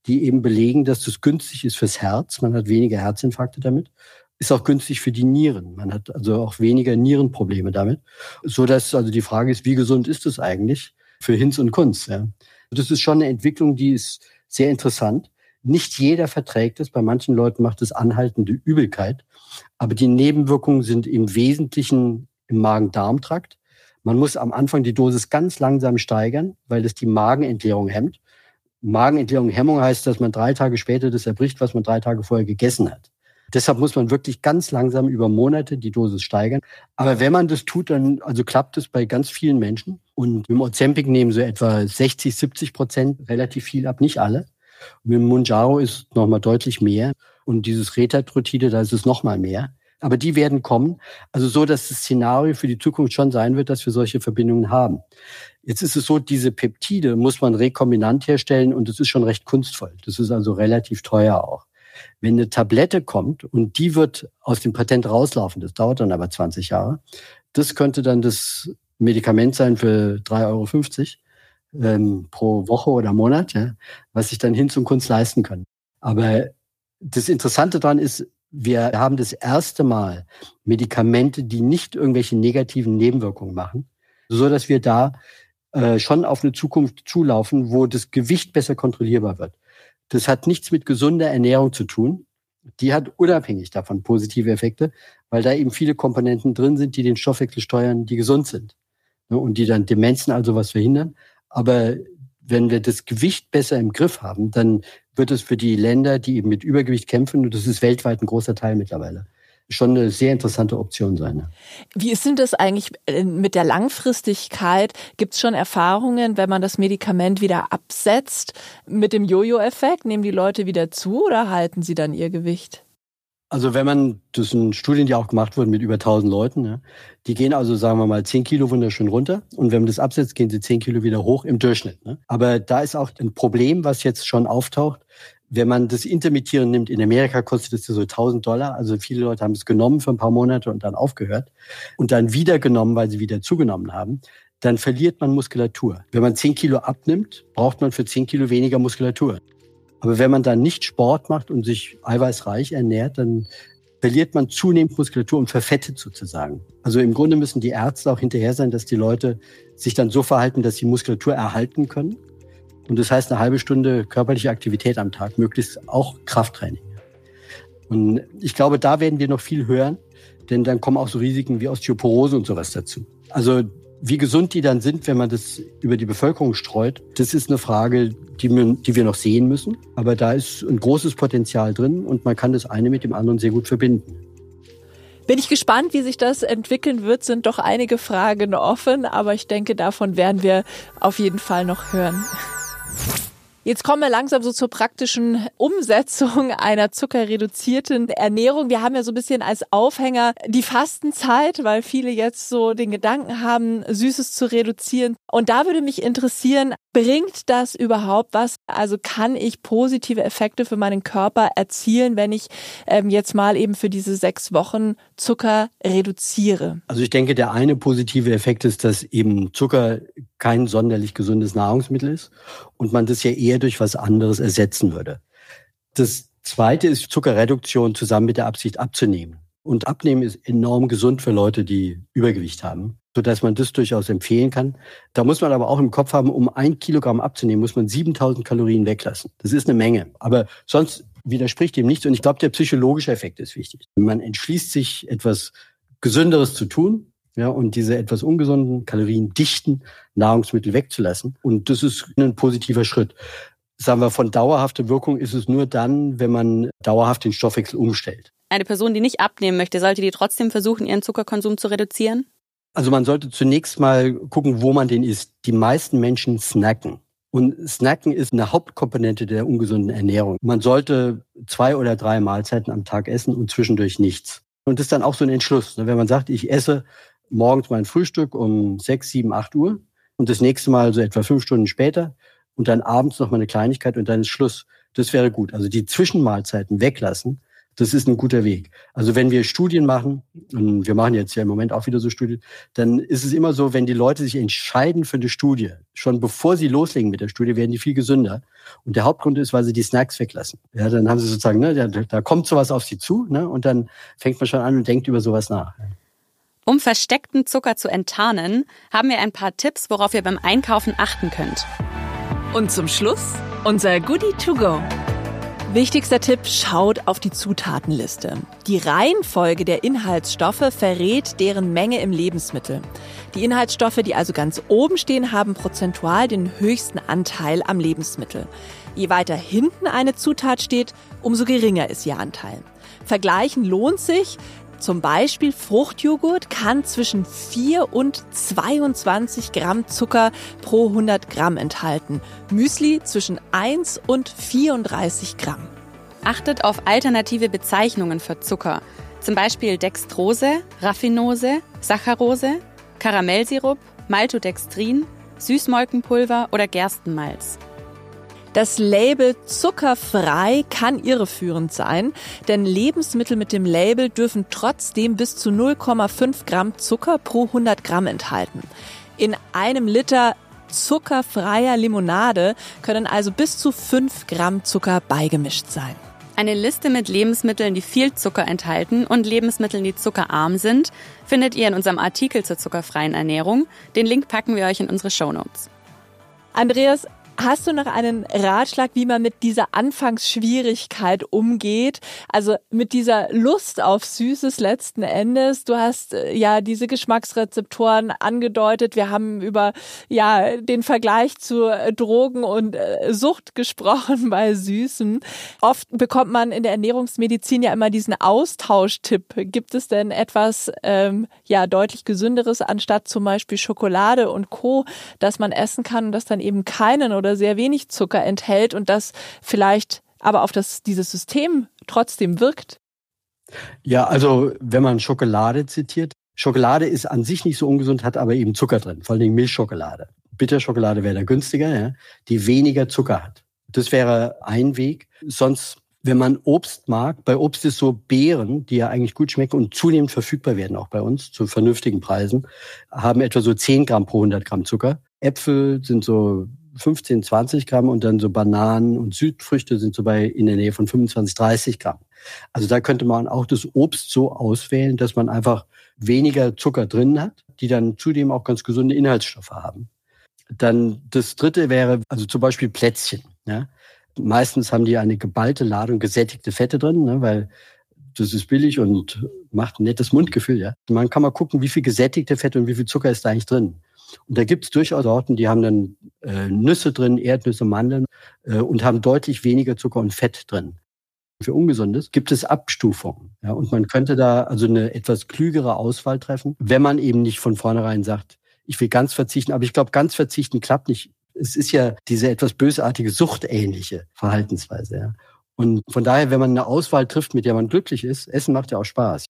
die eben belegen, dass das günstig ist fürs Herz. Man hat weniger Herzinfarkte damit. Ist auch günstig für die Nieren. Man hat also auch weniger Nierenprobleme damit. So dass also die Frage ist, wie gesund ist es eigentlich für Hinz und Kunz? Ja? Das ist schon eine Entwicklung, die ist sehr interessant. Nicht jeder verträgt es. Bei manchen Leuten macht es anhaltende Übelkeit. Aber die Nebenwirkungen sind im Wesentlichen im Magen-Darm-Trakt. Man muss am Anfang die Dosis ganz langsam steigern, weil das die Magenentleerung hemmt. Magenentleerung Hemmung heißt, dass man drei Tage später das erbricht, was man drei Tage vorher gegessen hat. Deshalb muss man wirklich ganz langsam über Monate die Dosis steigern. Aber wenn man das tut, dann also klappt es bei ganz vielen Menschen. Und im Ozempic nehmen so etwa 60, 70 Prozent relativ viel ab, nicht alle. Und mit dem Munjaro ist nochmal deutlich mehr. Und dieses Retatrutide, da ist es nochmal mehr. Aber die werden kommen. Also so, dass das Szenario für die Zukunft schon sein wird, dass wir solche Verbindungen haben. Jetzt ist es so, diese Peptide muss man rekombinant herstellen und das ist schon recht kunstvoll. Das ist also relativ teuer auch. Wenn eine Tablette kommt und die wird aus dem Patent rauslaufen, das dauert dann aber 20 Jahre, das könnte dann das Medikament sein für 3,50 Euro ähm, pro Woche oder Monat, ja, was sich dann hin zum Kunst leisten kann. Aber das Interessante daran ist, wir haben das erste Mal Medikamente, die nicht irgendwelche negativen Nebenwirkungen machen, so dass wir da äh, schon auf eine Zukunft zulaufen, wo das Gewicht besser kontrollierbar wird. Das hat nichts mit gesunder Ernährung zu tun. Die hat unabhängig davon positive Effekte, weil da eben viele Komponenten drin sind, die den Stoffwechsel steuern, die gesund sind. Ne, und die dann Demenzen also was verhindern. Aber wenn wir das Gewicht besser im Griff haben, dann wird es für die Länder, die eben mit Übergewicht kämpfen, und das ist weltweit ein großer Teil mittlerweile, schon eine sehr interessante Option sein. Wie ist denn das eigentlich äh, mit der Langfristigkeit? Gibt es schon Erfahrungen, wenn man das Medikament wieder absetzt mit dem Jojo-Effekt? Nehmen die Leute wieder zu oder halten sie dann ihr Gewicht? Also wenn man, das sind Studien, die auch gemacht wurden mit über 1000 Leuten, ja, die gehen also, sagen wir mal, 10 Kilo wunderschön runter und wenn man das absetzt, gehen sie 10 Kilo wieder hoch im Durchschnitt. Ne? Aber da ist auch ein Problem, was jetzt schon auftaucht. Wenn man das Intermittieren nimmt, in Amerika kostet es so 1000 Dollar. Also viele Leute haben es genommen für ein paar Monate und dann aufgehört und dann wieder genommen, weil sie wieder zugenommen haben. Dann verliert man Muskulatur. Wenn man 10 Kilo abnimmt, braucht man für 10 Kilo weniger Muskulatur. Aber wenn man dann nicht Sport macht und sich eiweißreich ernährt, dann verliert man zunehmend Muskulatur und verfettet sozusagen. Also im Grunde müssen die Ärzte auch hinterher sein, dass die Leute sich dann so verhalten, dass sie Muskulatur erhalten können. Und das heißt eine halbe Stunde körperliche Aktivität am Tag, möglichst auch Krafttraining. Und ich glaube, da werden wir noch viel hören, denn dann kommen auch so Risiken wie Osteoporose und sowas dazu. Also wie gesund die dann sind, wenn man das über die Bevölkerung streut, das ist eine Frage, die wir, die wir noch sehen müssen. Aber da ist ein großes Potenzial drin und man kann das eine mit dem anderen sehr gut verbinden. Bin ich gespannt, wie sich das entwickeln wird, sind doch einige Fragen offen, aber ich denke, davon werden wir auf jeden Fall noch hören. Jetzt kommen wir langsam so zur praktischen Umsetzung (laughs) einer zuckerreduzierten Ernährung. Wir haben ja so ein bisschen als Aufhänger die Fastenzeit, weil viele jetzt so den Gedanken haben, Süßes zu reduzieren. Und da würde mich interessieren, bringt das überhaupt was? Also kann ich positive Effekte für meinen Körper erzielen, wenn ich ähm, jetzt mal eben für diese sechs Wochen Zucker reduziere? Also ich denke, der eine positive Effekt ist, dass eben Zucker kein sonderlich gesundes Nahrungsmittel ist und man das ja eher durch was anderes ersetzen würde. Das zweite ist Zuckerreduktion zusammen mit der Absicht abzunehmen. Und abnehmen ist enorm gesund für Leute, die Übergewicht haben, sodass man das durchaus empfehlen kann. Da muss man aber auch im Kopf haben, um ein Kilogramm abzunehmen, muss man 7000 Kalorien weglassen. Das ist eine Menge. Aber sonst widerspricht dem nichts. Und ich glaube, der psychologische Effekt ist wichtig. Man entschließt sich, etwas Gesünderes zu tun, ja, und diese etwas ungesunden, kaloriendichten Nahrungsmittel wegzulassen. Und das ist ein positiver Schritt. Sagen wir, von dauerhafter Wirkung ist es nur dann, wenn man dauerhaft den Stoffwechsel umstellt. Eine Person, die nicht abnehmen möchte, sollte die trotzdem versuchen, ihren Zuckerkonsum zu reduzieren? Also man sollte zunächst mal gucken, wo man den isst. Die meisten Menschen snacken. Und Snacken ist eine Hauptkomponente der ungesunden Ernährung. Man sollte zwei oder drei Mahlzeiten am Tag essen und zwischendurch nichts. Und das ist dann auch so ein Entschluss. Wenn man sagt, ich esse morgens mein Frühstück um sechs, sieben, acht Uhr und das nächste Mal so etwa fünf Stunden später und dann abends noch mal eine Kleinigkeit und dann ist Schluss. Das wäre gut. Also die Zwischenmahlzeiten weglassen, das ist ein guter Weg. Also wenn wir Studien machen, und wir machen jetzt ja im Moment auch wieder so Studien, dann ist es immer so, wenn die Leute sich entscheiden für eine Studie, schon bevor sie loslegen mit der Studie, werden die viel gesünder. Und der Hauptgrund ist, weil sie die Snacks weglassen. Ja, dann haben sie sozusagen, ne, da, da kommt sowas auf sie zu, ne, und dann fängt man schon an und denkt über sowas nach. Um versteckten Zucker zu enttarnen, haben wir ein paar Tipps, worauf ihr beim Einkaufen achten könnt. Und zum Schluss unser Goodie to go. Wichtigster Tipp, schaut auf die Zutatenliste. Die Reihenfolge der Inhaltsstoffe verrät deren Menge im Lebensmittel. Die Inhaltsstoffe, die also ganz oben stehen, haben prozentual den höchsten Anteil am Lebensmittel. Je weiter hinten eine Zutat steht, umso geringer ist ihr Anteil. Vergleichen lohnt sich, zum Beispiel Fruchtjoghurt kann zwischen 4 und 22 Gramm Zucker pro 100 Gramm enthalten. Müsli zwischen 1 und 34 Gramm. Achtet auf alternative Bezeichnungen für Zucker. Zum Beispiel Dextrose, Raffinose, Saccharose, Karamellsirup, Maltodextrin, Süßmolkenpulver oder Gerstenmalz. Das Label zuckerfrei kann irreführend sein, denn Lebensmittel mit dem Label dürfen trotzdem bis zu 0,5 Gramm Zucker pro 100 Gramm enthalten. In einem Liter zuckerfreier Limonade können also bis zu 5 Gramm Zucker beigemischt sein. Eine Liste mit Lebensmitteln, die viel Zucker enthalten und Lebensmitteln, die zuckerarm sind, findet ihr in unserem Artikel zur zuckerfreien Ernährung. Den Link packen wir euch in unsere Show Notes. Andreas, Hast du noch einen Ratschlag, wie man mit dieser Anfangsschwierigkeit umgeht? Also mit dieser Lust auf Süßes letzten Endes. Du hast äh, ja diese Geschmacksrezeptoren angedeutet. Wir haben über ja den Vergleich zu äh, Drogen und äh, Sucht gesprochen (laughs) bei Süßen. Oft bekommt man in der Ernährungsmedizin ja immer diesen Austauschtipp. Gibt es denn etwas ähm, ja deutlich gesünderes anstatt zum Beispiel Schokolade und Co, dass man essen kann und das dann eben keinen oder sehr wenig Zucker enthält und das vielleicht aber auf das, dieses System trotzdem wirkt? Ja, also wenn man Schokolade zitiert, Schokolade ist an sich nicht so ungesund, hat aber eben Zucker drin, vor allem Milchschokolade. Bitterschokolade wäre da günstiger, ja, die weniger Zucker hat. Das wäre ein Weg. Sonst, wenn man Obst mag, bei Obst ist so Beeren, die ja eigentlich gut schmecken und zunehmend verfügbar werden, auch bei uns, zu vernünftigen Preisen, haben etwa so 10 Gramm pro 100 Gramm Zucker. Äpfel sind so 15, 20 Gramm und dann so Bananen und Südfrüchte sind so bei in der Nähe von 25, 30 Gramm. Also da könnte man auch das Obst so auswählen, dass man einfach weniger Zucker drin hat, die dann zudem auch ganz gesunde Inhaltsstoffe haben. Dann das dritte wäre also zum Beispiel Plätzchen. Ja? Meistens haben die eine geballte Ladung gesättigte Fette drin, ne, weil das ist billig und macht ein nettes Mundgefühl. Ja? Man kann mal gucken, wie viel gesättigte Fette und wie viel Zucker ist da eigentlich drin. Und da gibt es durchaus Sorten, die haben dann äh, Nüsse drin, Erdnüsse, Mandeln äh, und haben deutlich weniger Zucker und Fett drin. Für Ungesundes gibt es Abstufungen. Ja, und man könnte da also eine etwas klügere Auswahl treffen, wenn man eben nicht von vornherein sagt, ich will ganz verzichten. Aber ich glaube, ganz verzichten klappt nicht. Es ist ja diese etwas bösartige, suchtähnliche Verhaltensweise. Ja. Und von daher, wenn man eine Auswahl trifft, mit der man glücklich ist, Essen macht ja auch Spaß.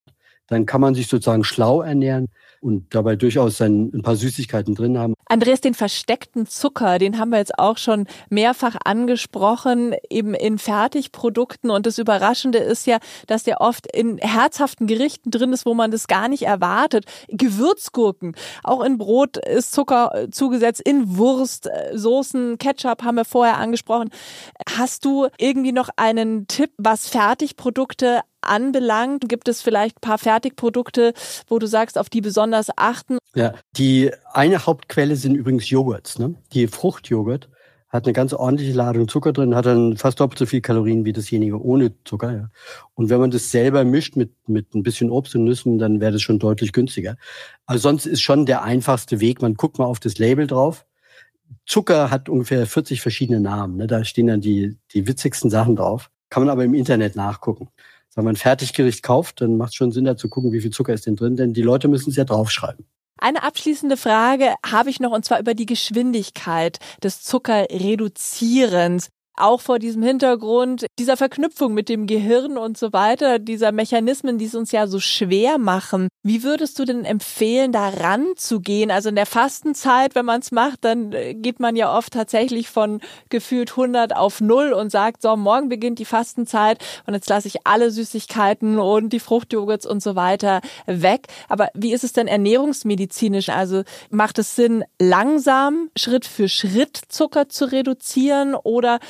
Dann kann man sich sozusagen schlau ernähren und dabei durchaus ein, paar Süßigkeiten drin haben. Andreas, den versteckten Zucker, den haben wir jetzt auch schon mehrfach angesprochen, eben in Fertigprodukten. Und das Überraschende ist ja, dass der oft in herzhaften Gerichten drin ist, wo man das gar nicht erwartet. Gewürzgurken, auch in Brot ist Zucker äh, zugesetzt, in Wurst, äh, Soßen, Ketchup haben wir vorher angesprochen. Hast du irgendwie noch einen Tipp, was Fertigprodukte anbelangt? Gibt es vielleicht ein paar Fertigprodukte, wo du sagst, auf die besonders achten? Ja, die eine Hauptquelle sind übrigens Joghurts. Ne? Die Fruchtjoghurt hat eine ganz ordentliche Ladung Zucker drin, hat dann fast doppelt so viel Kalorien wie dasjenige ohne Zucker. Ja. Und wenn man das selber mischt mit, mit ein bisschen Obst und Nüssen, dann wäre das schon deutlich günstiger. Also sonst ist schon der einfachste Weg, man guckt mal auf das Label drauf. Zucker hat ungefähr 40 verschiedene Namen. Ne? Da stehen dann die, die witzigsten Sachen drauf. Kann man aber im Internet nachgucken wenn man ein Fertiggericht kauft, dann macht es schon Sinn, da zu gucken, wie viel Zucker ist denn drin, denn die Leute müssen es ja draufschreiben. Eine abschließende Frage habe ich noch, und zwar über die Geschwindigkeit des Zuckerreduzierens auch vor diesem Hintergrund dieser Verknüpfung mit dem Gehirn und so weiter, dieser Mechanismen, die es uns ja so schwer machen. Wie würdest du denn empfehlen, da ranzugehen? Also in der Fastenzeit, wenn man es macht, dann äh, geht man ja oft tatsächlich von gefühlt 100 auf 0 und sagt, so, morgen beginnt die Fastenzeit und jetzt lasse ich alle Süßigkeiten und die Fruchtjoghurts und so weiter weg. Aber wie ist es denn ernährungsmedizinisch? Also macht es Sinn, langsam Schritt für Schritt Zucker zu reduzieren oder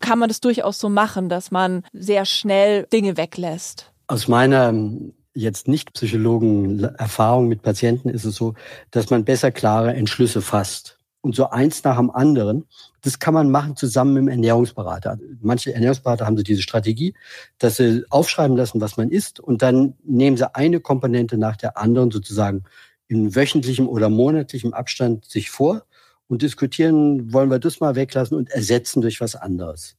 kann man das durchaus so machen, dass man sehr schnell Dinge weglässt. Aus meiner ähm, jetzt nicht Psychologen Erfahrung mit Patienten ist es so, dass man besser klare Entschlüsse fasst. Und so eins nach dem anderen, das kann man machen zusammen mit dem Ernährungsberater. Manche Ernährungsberater haben so diese Strategie, dass sie aufschreiben lassen, was man isst, und dann nehmen sie eine Komponente nach der anderen sozusagen in wöchentlichem oder monatlichem Abstand sich vor und diskutieren, wollen wir das mal weglassen und ersetzen durch was anderes.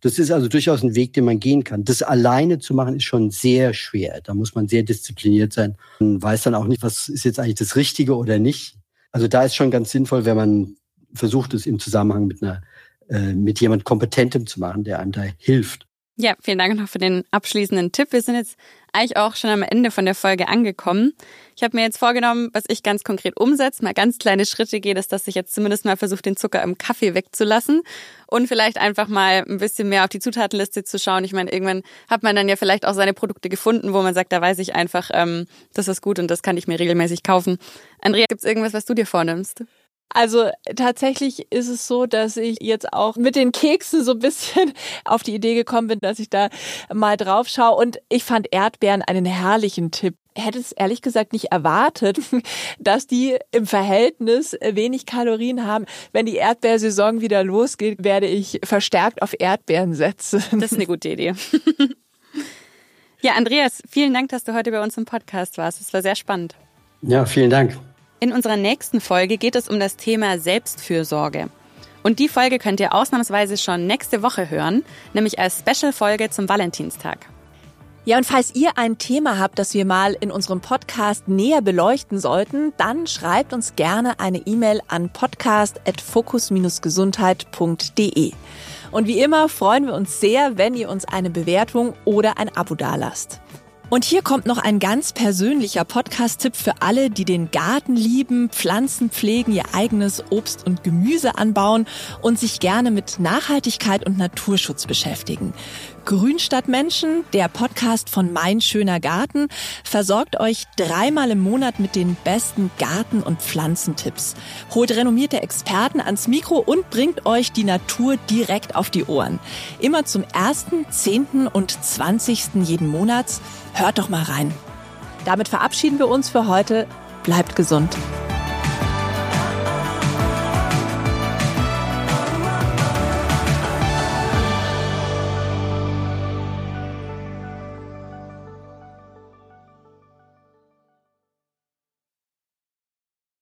Das ist also durchaus ein Weg, den man gehen kann. Das alleine zu machen, ist schon sehr schwer. Da muss man sehr diszipliniert sein. Man weiß dann auch nicht, was ist jetzt eigentlich das Richtige oder nicht. Also da ist schon ganz sinnvoll, wenn man versucht, es im Zusammenhang mit einer, äh, mit jemand Kompetentem zu machen, der einem da hilft. Ja, vielen Dank noch für den abschließenden Tipp. Wir sind jetzt eigentlich auch schon am Ende von der Folge angekommen. Ich habe mir jetzt vorgenommen, was ich ganz konkret umsetze, mal ganz kleine Schritte gehe, ist, dass ich jetzt zumindest mal versuche, den Zucker im Kaffee wegzulassen und vielleicht einfach mal ein bisschen mehr auf die Zutatenliste zu schauen. Ich meine, irgendwann hat man dann ja vielleicht auch seine Produkte gefunden, wo man sagt, da weiß ich einfach, ähm, das ist gut und das kann ich mir regelmäßig kaufen. Andrea, gibt's irgendwas, was du dir vornimmst? Also tatsächlich ist es so, dass ich jetzt auch mit den Keksen so ein bisschen (laughs) auf die Idee gekommen bin, dass ich da mal drauf schaue. Und ich fand Erdbeeren einen herrlichen Tipp. Hätte es ehrlich gesagt nicht erwartet, (laughs) dass die im Verhältnis wenig Kalorien haben. Wenn die Erdbeersaison wieder losgeht, werde ich verstärkt auf Erdbeeren setzen. Das ist eine gute Idee. (laughs) Ja, Andreas, vielen Dank, dass du heute bei uns im Podcast warst. Es war sehr spannend. Ja, vielen Dank. In unserer nächsten Folge geht es um das Thema Selbstfürsorge. Und die Folge könnt ihr ausnahmsweise schon nächste Woche hören, nämlich als Special-Folge zum Valentinstag. Ja, und falls ihr ein Thema habt, das wir mal in unserem Podcast näher beleuchten sollten, dann schreibt uns gerne eine E-Mail an podcast.fokus-gesundheit.de. Und wie immer freuen wir uns sehr, wenn ihr uns eine Bewertung oder ein Abo dalasst. Und hier kommt noch ein ganz persönlicher Podcast-Tipp für alle, die den Garten lieben, Pflanzen pflegen, ihr eigenes Obst und Gemüse anbauen und sich gerne mit Nachhaltigkeit und Naturschutz beschäftigen. Grün statt Menschen, der Podcast von Mein schöner Garten, versorgt euch dreimal im Monat mit den besten Garten- und Pflanzentipps. Holt renommierte Experten ans Mikro und bringt euch die Natur direkt auf die Ohren. Immer zum 1., 10. und 20. jeden Monats. Hört doch mal rein. Damit verabschieden wir uns für heute. Bleibt gesund.